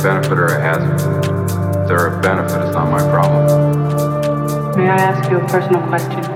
a benefit or a hazard. If they're a benefit, it's not my problem. May I ask you a personal question?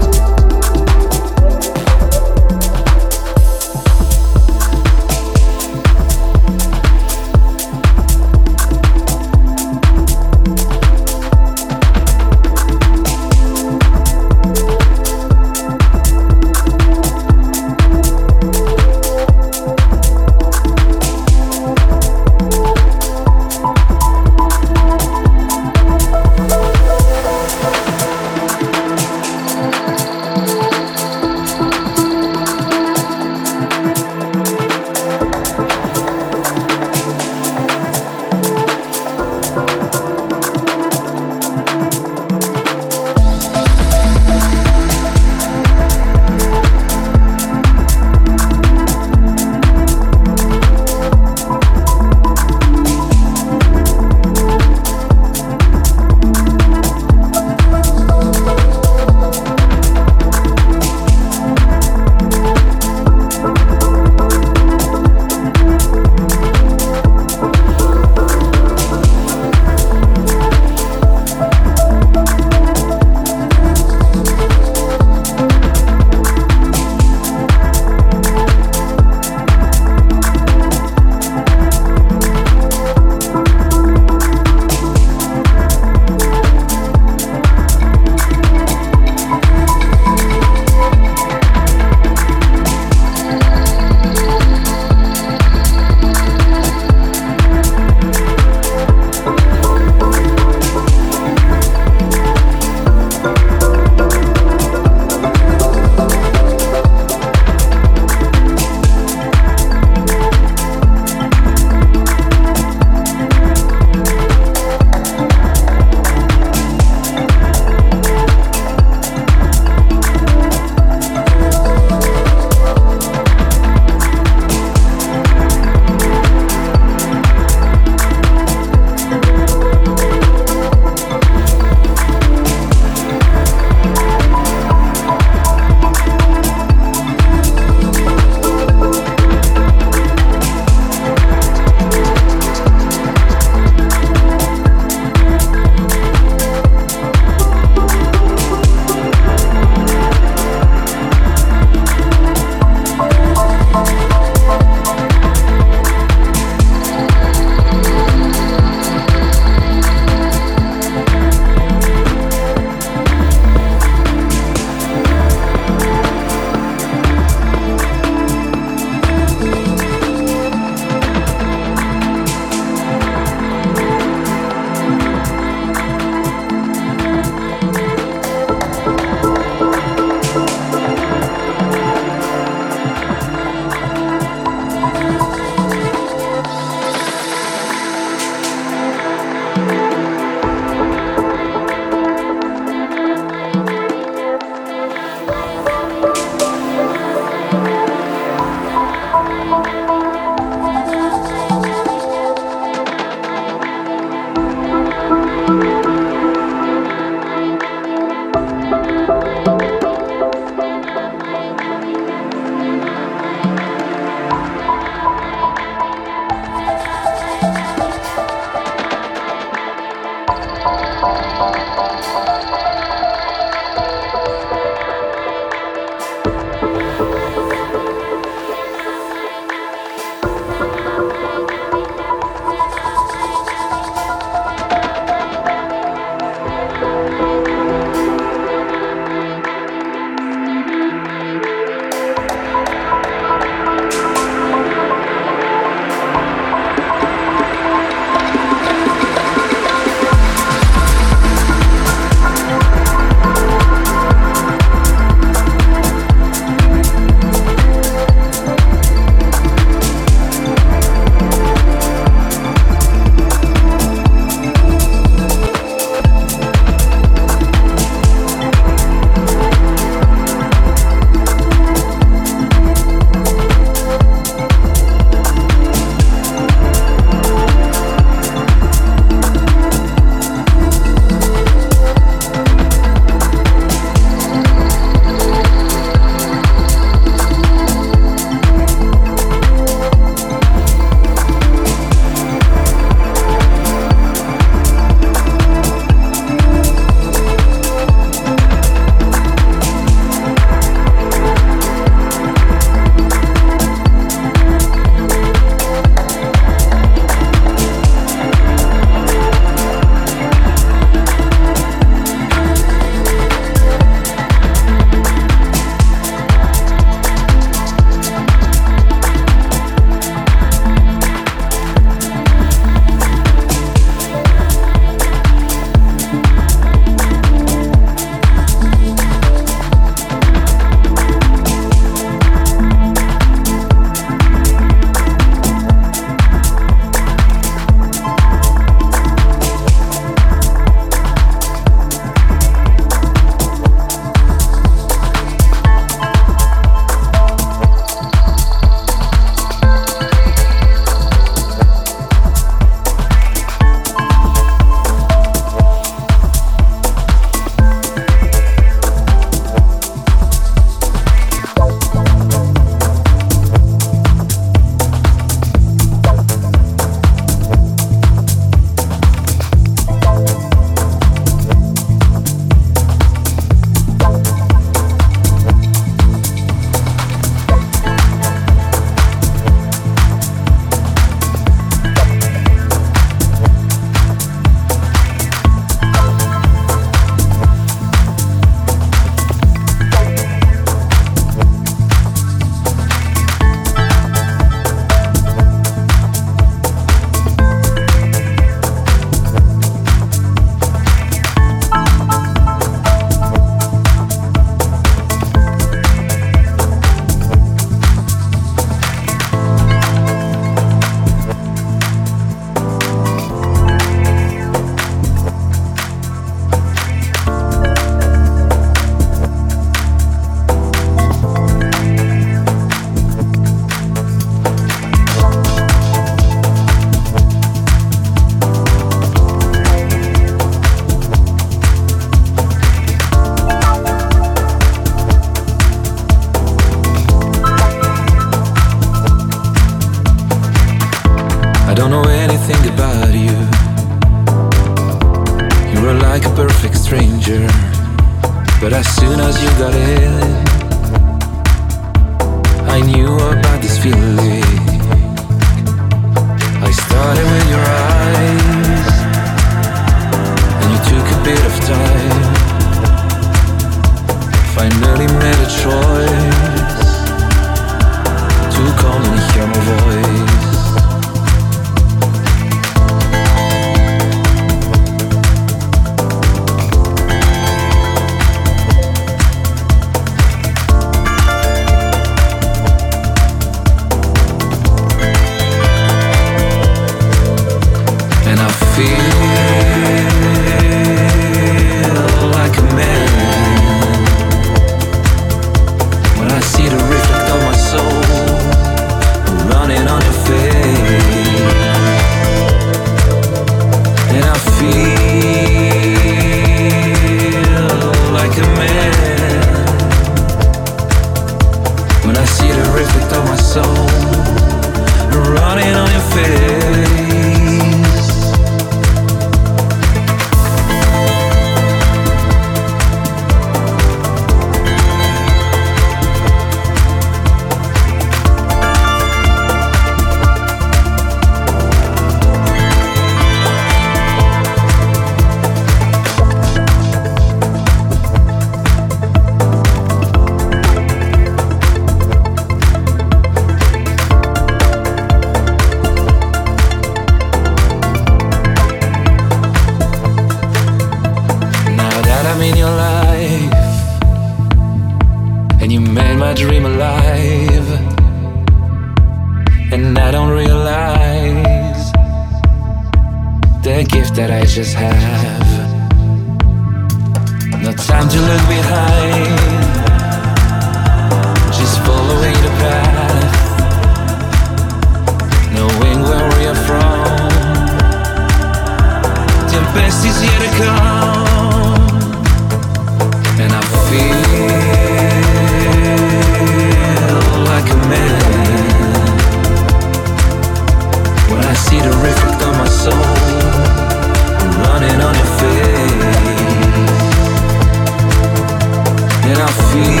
feel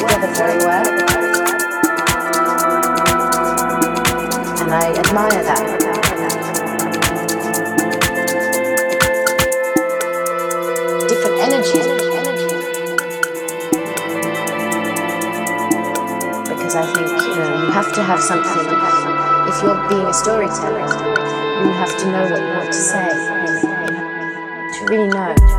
Together very well. And I admire that. Different energies. Because I think you know you have to have something. If you're being a storyteller, you have to know what you want to say. To really know.